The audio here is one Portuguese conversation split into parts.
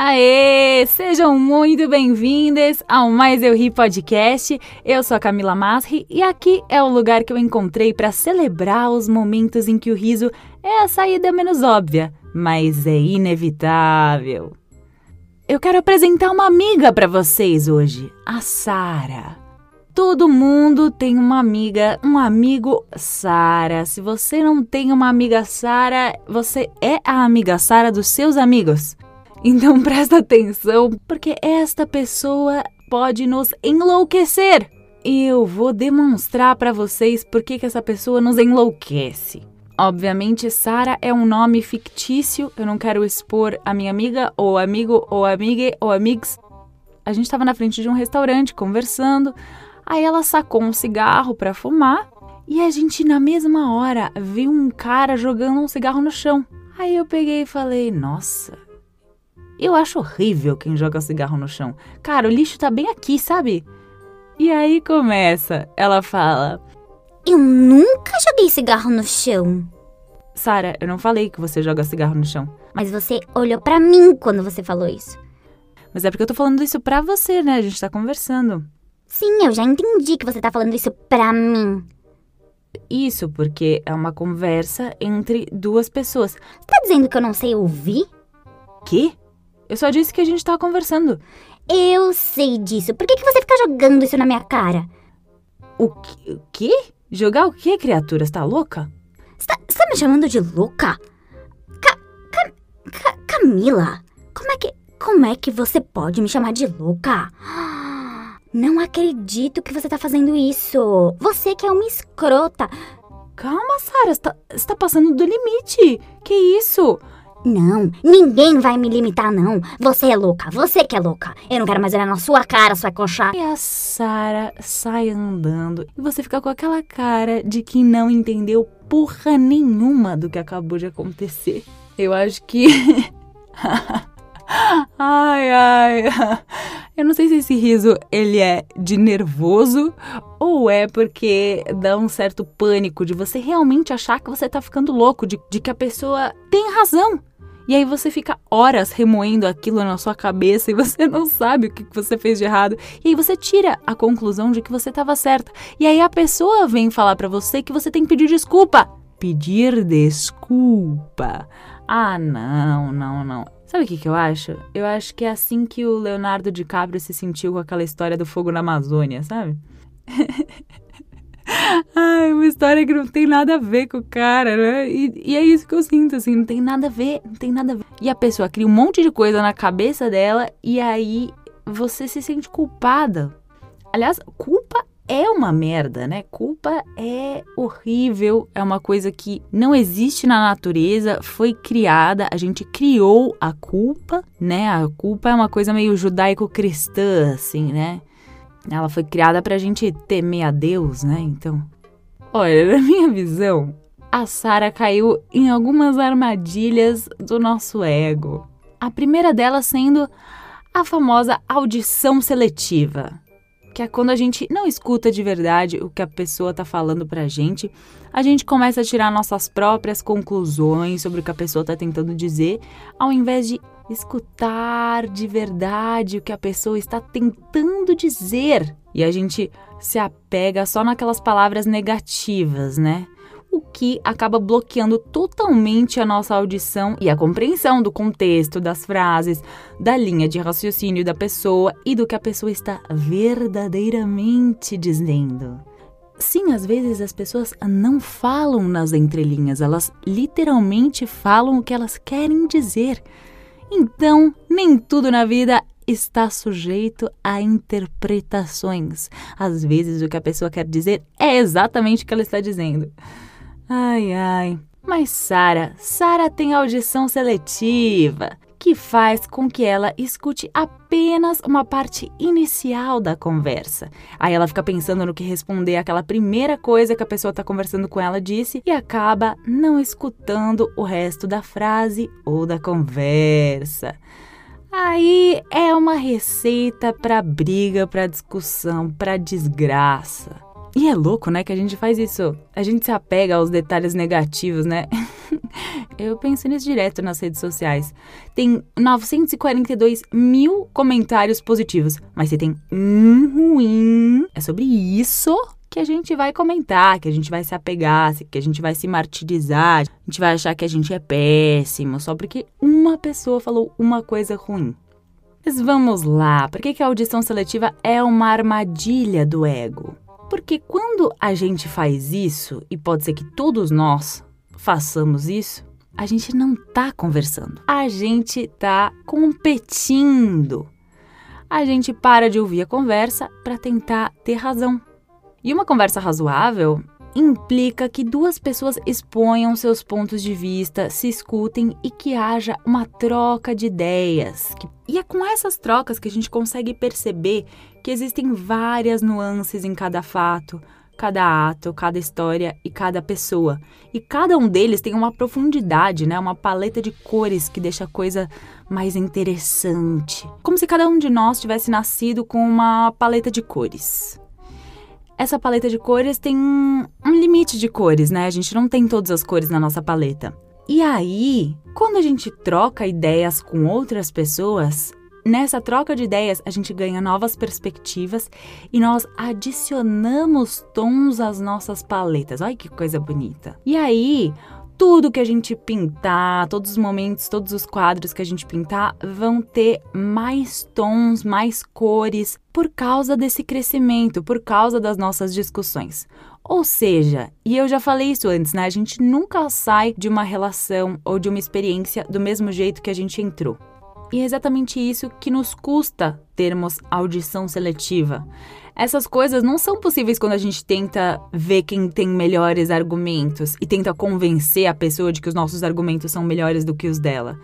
Aê! Sejam muito bem-vindas ao Mais Eu Ri Podcast. Eu sou a Camila Masri e aqui é o lugar que eu encontrei para celebrar os momentos em que o riso é a saída menos óbvia, mas é inevitável. Eu quero apresentar uma amiga para vocês hoje, a Sara. Todo mundo tem uma amiga, um amigo Sara. Se você não tem uma amiga Sara, você é a amiga Sara dos seus amigos. Então presta atenção, porque esta pessoa pode nos enlouquecer. E eu vou demonstrar para vocês por que essa pessoa nos enlouquece. Obviamente, Sara é um nome fictício. Eu não quero expor a minha amiga, ou amigo, ou amiga, ou amigos. A gente estava na frente de um restaurante conversando. Aí ela sacou um cigarro para fumar e a gente na mesma hora viu um cara jogando um cigarro no chão. Aí eu peguei e falei: "Nossa, eu acho horrível quem joga cigarro no chão. Cara, o lixo tá bem aqui, sabe?" E aí começa. Ela fala: Eu nunca joguei cigarro no chão. "Sara, eu não falei que você joga cigarro no chão. Mas você olhou pra mim quando você falou isso. Mas é porque eu tô falando isso pra você, né? A gente tá conversando." Sim, eu já entendi que você tá falando isso pra mim. Isso porque é uma conversa entre duas pessoas. Você tá dizendo que eu não sei ouvir? Que? Eu só disse que a gente tá conversando. Eu sei disso. Por que, que você fica jogando isso na minha cara? O quê? O quê? Jogar o quê, criatura? Você tá louca? Você tá, você tá me chamando de louca? Ca- Ca- Ca- Camila, como é que. Como é que você pode me chamar de louca? Não acredito que você tá fazendo isso. Você que é uma escrota. Calma, Sara, você tá, você tá passando do limite. Que isso? Não, ninguém vai me limitar, não. Você é louca, você que é louca. Eu não quero mais olhar na sua cara, sua coxa. E a Sara sai andando e você fica com aquela cara de que não entendeu porra nenhuma do que acabou de acontecer. Eu acho que. ai, ai. Eu não sei se esse riso ele é de nervoso ou é porque dá um certo pânico de você realmente achar que você tá ficando louco, de, de que a pessoa tem razão. E aí você fica horas remoendo aquilo na sua cabeça e você não sabe o que você fez de errado. E aí você tira a conclusão de que você estava certa. E aí a pessoa vem falar pra você que você tem que pedir desculpa. Pedir desculpa. Ah, não, não, não. Sabe o que, que eu acho? Eu acho que é assim que o Leonardo DiCaprio se sentiu com aquela história do fogo na Amazônia, sabe? Ai, uma história que não tem nada a ver com o cara, né? E, e é isso que eu sinto, assim, não tem nada a ver, não tem nada a ver. E a pessoa cria um monte de coisa na cabeça dela e aí você se sente culpada. Aliás, culpa é uma merda, né? Culpa é horrível, é uma coisa que não existe na natureza, foi criada, a gente criou a culpa, né? A culpa é uma coisa meio judaico-cristã, assim, né? Ela foi criada pra gente temer a Deus, né? Então, olha, na minha visão, a Sara caiu em algumas armadilhas do nosso ego. A primeira delas sendo a famosa audição seletiva, que é quando a gente não escuta de verdade o que a pessoa tá falando pra gente, a gente começa a tirar nossas próprias conclusões sobre o que a pessoa tá tentando dizer, ao invés de escutar de verdade o que a pessoa está tentando dizer. E a gente se apega só naquelas palavras negativas, né? O que acaba bloqueando totalmente a nossa audição e a compreensão do contexto, das frases, da linha de raciocínio da pessoa e do que a pessoa está verdadeiramente dizendo. Sim, às vezes as pessoas não falam nas entrelinhas, elas literalmente falam o que elas querem dizer. Então, nem tudo na vida está sujeito a interpretações. Às vezes, o que a pessoa quer dizer é exatamente o que ela está dizendo. Ai, ai. Mas Sara, Sara tem audição seletiva. que faz com que ela escute apenas uma parte inicial da conversa. Aí ela fica pensando no que responder aquela primeira coisa que a pessoa está conversando com ela disse e acaba não escutando o resto da frase ou da conversa. Aí é uma receita para briga, para discussão, para desgraça. E é louco, né, que a gente faz isso. A gente se apega aos detalhes negativos, né? Eu penso nisso direto nas redes sociais. Tem 942 mil comentários positivos, mas se tem um ruim, é sobre isso que a gente vai comentar, que a gente vai se apegar, que a gente vai se martirizar, a gente vai achar que a gente é péssimo só porque uma pessoa falou uma coisa ruim. Mas vamos lá, por que, que a audição seletiva é uma armadilha do ego? Porque quando a gente faz isso, e pode ser que todos nós façamos isso, a gente não tá conversando. A gente tá competindo. A gente para de ouvir a conversa para tentar ter razão. E uma conversa razoável implica que duas pessoas exponham seus pontos de vista, se escutem e que haja uma troca de ideias. E é com essas trocas que a gente consegue perceber que existem várias nuances em cada fato, cada ato, cada história e cada pessoa. E cada um deles tem uma profundidade, né? Uma paleta de cores que deixa a coisa mais interessante. Como se cada um de nós tivesse nascido com uma paleta de cores essa paleta de cores tem um limite de cores, né? A gente não tem todas as cores na nossa paleta. E aí, quando a gente troca ideias com outras pessoas, nessa troca de ideias a gente ganha novas perspectivas e nós adicionamos tons às nossas paletas. Olha que coisa bonita. E aí, tudo que a gente pintar, todos os momentos, todos os quadros que a gente pintar vão ter mais tons, mais cores por causa desse crescimento, por causa das nossas discussões. Ou seja, e eu já falei isso antes, né? A gente nunca sai de uma relação ou de uma experiência do mesmo jeito que a gente entrou. E é exatamente isso que nos custa termos audição seletiva. Essas coisas não são possíveis quando a gente tenta ver quem tem melhores argumentos e tenta convencer a pessoa de que os nossos argumentos são melhores do que os dela.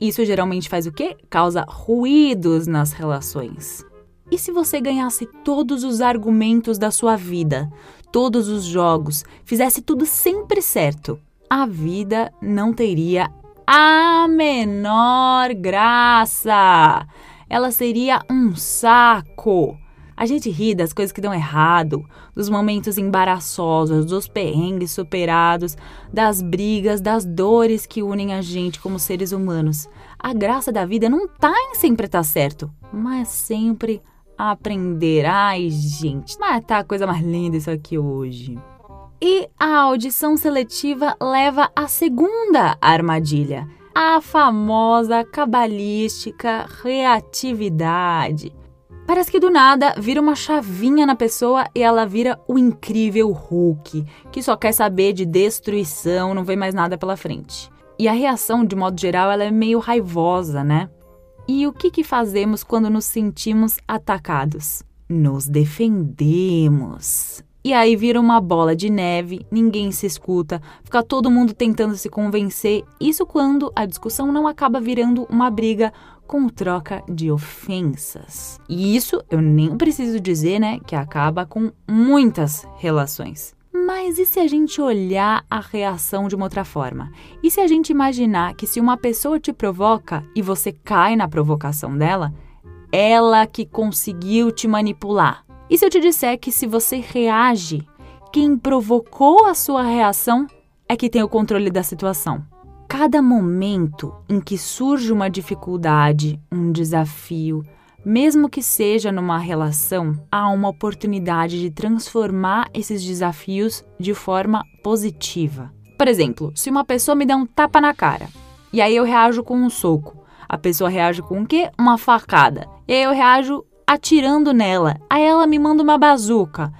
Isso geralmente faz o quê? Causa ruídos nas relações. E se você ganhasse todos os argumentos da sua vida, todos os jogos, fizesse tudo sempre certo? A vida não teria a menor graça. Ela seria um saco. A gente ri das coisas que dão errado, dos momentos embaraçosos, dos perrengues superados, das brigas, das dores que unem a gente como seres humanos. A graça da vida não tá em sempre estar tá certo, mas sempre aprender. Ai, gente, mas tá a coisa mais linda isso aqui hoje. E a audição seletiva leva à segunda armadilha, a famosa cabalística reatividade. Parece que do nada vira uma chavinha na pessoa e ela vira o incrível Hulk, que só quer saber de destruição, não vê mais nada pela frente. E a reação, de modo geral, ela é meio raivosa, né? E o que, que fazemos quando nos sentimos atacados? Nos defendemos. E aí vira uma bola de neve, ninguém se escuta, fica todo mundo tentando se convencer. Isso quando a discussão não acaba virando uma briga com troca de ofensas. E isso eu nem preciso dizer, né, que acaba com muitas relações. Mas e se a gente olhar a reação de uma outra forma? E se a gente imaginar que se uma pessoa te provoca e você cai na provocação dela, ela que conseguiu te manipular? E se eu te disser que se você reage, quem provocou a sua reação é que tem o controle da situação? Cada momento em que surge uma dificuldade, um desafio, mesmo que seja numa relação, há uma oportunidade de transformar esses desafios de forma positiva. Por exemplo, se uma pessoa me der um tapa na cara e aí eu reajo com um soco, a pessoa reage com o quê? Uma facada. E aí eu reajo atirando nela. Aí ela me manda uma bazuca.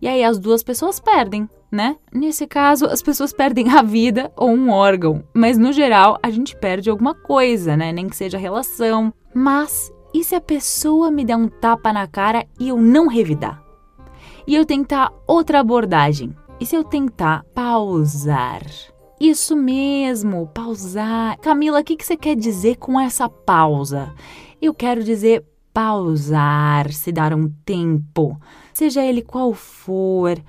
E aí as duas pessoas perdem, né? Nesse caso, as pessoas perdem a vida ou um órgão. Mas no geral, a gente perde alguma coisa, né? Nem que seja relação. Mas e se a pessoa me der um tapa na cara e eu não revidar? E eu tentar outra abordagem? E se eu tentar pausar? Isso mesmo, pausar. Camila, o que, que você quer dizer com essa pausa? Eu quero dizer pausar, se dar um tempo, seja ele qual for,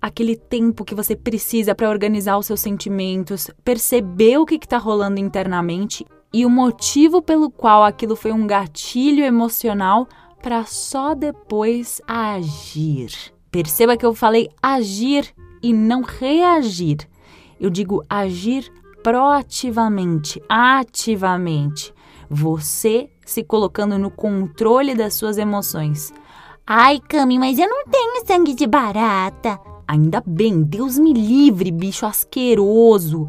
aquele tempo que você precisa para organizar os seus sentimentos, perceber o que está rolando internamente e o motivo pelo qual aquilo foi um gatilho emocional para só depois agir. Perceba que eu falei agir e não reagir. Eu digo agir proativamente, ativamente. Você se colocando no controle das suas emoções. Ai, Cami, mas eu não tenho sangue de barata. Ainda bem, Deus me livre, bicho asqueroso.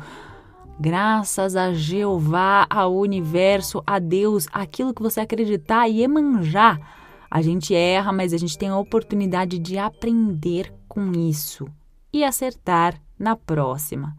Graças a Jeová, ao universo, a Deus, aquilo que você acreditar e emanjar. A gente erra, mas a gente tem a oportunidade de aprender com isso e acertar na próxima.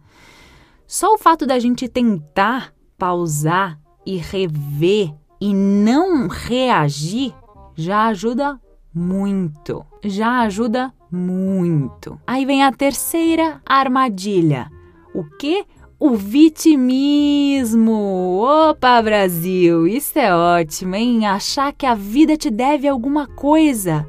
Só o fato da gente tentar pausar e rever e não reagir já ajuda muito. Já ajuda muito. Aí vem a terceira armadilha. O que? O vitimismo! Opa, Brasil! Isso é ótimo, hein? Achar que a vida te deve alguma coisa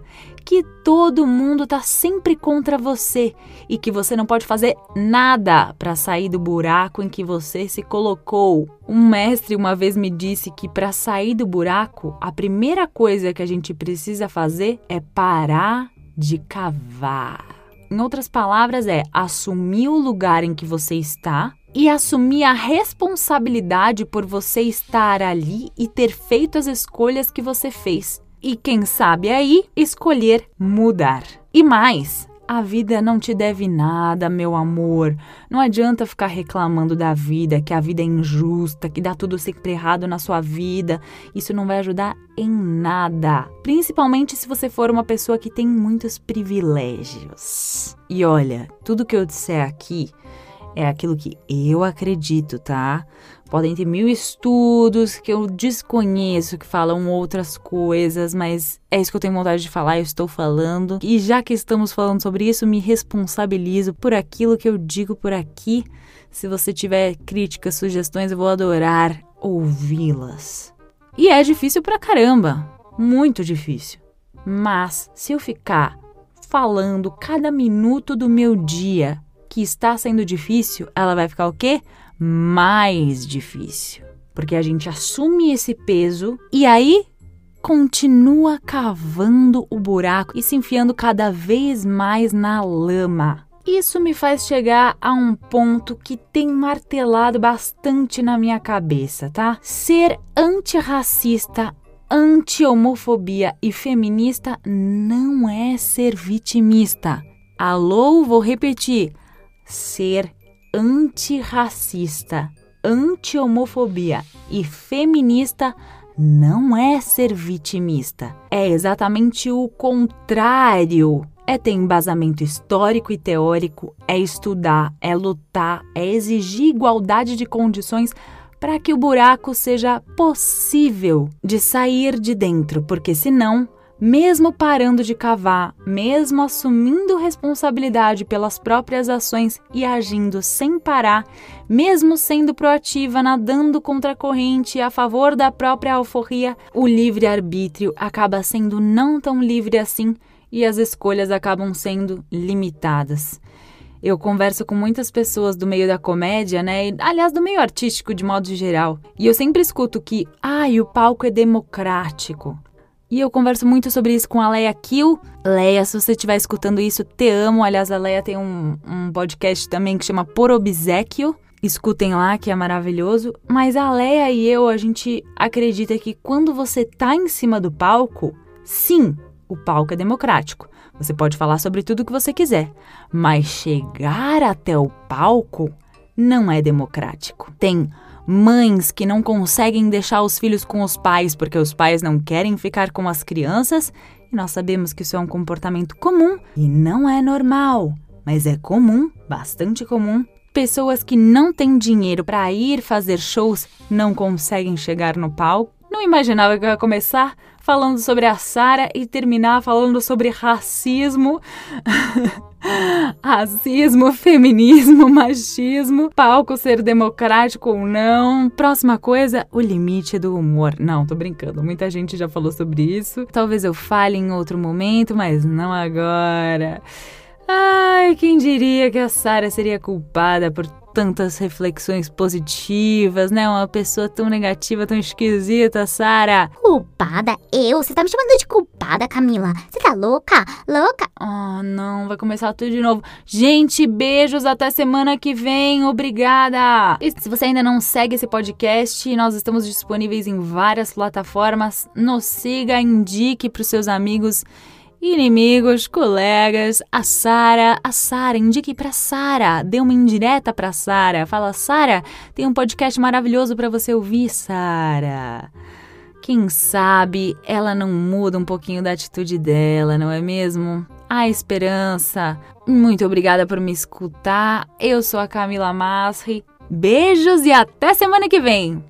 que todo mundo está sempre contra você e que você não pode fazer nada para sair do buraco em que você se colocou. Um mestre uma vez me disse que para sair do buraco, a primeira coisa que a gente precisa fazer é parar de cavar. Em outras palavras, é assumir o lugar em que você está e assumir a responsabilidade por você estar ali e ter feito as escolhas que você fez e quem sabe aí escolher mudar. E mais, a vida não te deve nada, meu amor. Não adianta ficar reclamando da vida, que a vida é injusta, que dá tudo sempre errado na sua vida. Isso não vai ajudar em nada. Principalmente se você for uma pessoa que tem muitos privilégios. E olha, tudo que eu disser aqui é aquilo que eu acredito, tá? Podem ter mil estudos que eu desconheço, que falam outras coisas, mas é isso que eu tenho vontade de falar, eu estou falando. E já que estamos falando sobre isso, me responsabilizo por aquilo que eu digo por aqui. Se você tiver críticas, sugestões, eu vou adorar ouvi-las. E é difícil pra caramba, muito difícil. Mas se eu ficar falando cada minuto do meu dia que está sendo difícil, ela vai ficar o quê? Mais difícil. Porque a gente assume esse peso e aí continua cavando o buraco e se enfiando cada vez mais na lama. Isso me faz chegar a um ponto que tem martelado bastante na minha cabeça, tá? Ser antirracista, anti-homofobia e feminista não é ser vitimista. Alô, vou repetir. Ser antirracista, anti-homofobia e feminista não é ser vitimista. É exatamente o contrário. É ter embasamento histórico e teórico, é estudar, é lutar, é exigir igualdade de condições para que o buraco seja possível de sair de dentro, porque senão mesmo parando de cavar, mesmo assumindo responsabilidade pelas próprias ações e agindo sem parar, mesmo sendo proativa, nadando contra a corrente a favor da própria alforria, o livre-arbítrio acaba sendo não tão livre assim e as escolhas acabam sendo limitadas. Eu converso com muitas pessoas do meio da comédia, né? aliás, do meio artístico de modo geral. E eu sempre escuto que, ai, ah, o palco é democrático. E eu converso muito sobre isso com a Leia Kill. Leia, se você estiver escutando isso, te amo. Aliás, a Leia tem um, um podcast também que chama Por Obsequio. Escutem lá, que é maravilhoso. Mas a Leia e eu, a gente acredita que quando você tá em cima do palco, sim, o palco é democrático. Você pode falar sobre tudo que você quiser. Mas chegar até o palco não é democrático. Tem mães que não conseguem deixar os filhos com os pais porque os pais não querem ficar com as crianças, e nós sabemos que isso é um comportamento comum e não é normal, mas é comum, bastante comum. Pessoas que não têm dinheiro para ir fazer shows não conseguem chegar no palco. Não imaginava que eu ia começar falando sobre a Sara e terminar falando sobre racismo. Racismo, feminismo, machismo, palco ser democrático ou não. Próxima coisa, o limite do humor. Não, tô brincando. Muita gente já falou sobre isso. Talvez eu fale em outro momento, mas não agora. Ai, quem diria que a Sarah seria culpada por tantas reflexões positivas, né? Uma pessoa tão negativa, tão esquisita, Sara. Culpada? Eu? Você tá me chamando de culpada, Camila? Você tá louca? Louca? Oh, não, vai começar tudo de novo. Gente, beijos até semana que vem. Obrigada. E se você ainda não segue esse podcast, nós estamos disponíveis em várias plataformas. Nos siga, indique para os seus amigos Inimigos, colegas, a Sara, a Sara, indique para Sara, dê uma indireta para Sara, fala Sara, tem um podcast maravilhoso para você ouvir, Sara. Quem sabe ela não muda um pouquinho da atitude dela, não é mesmo? A esperança. Muito obrigada por me escutar. Eu sou a Camila Masri. Beijos e até semana que vem.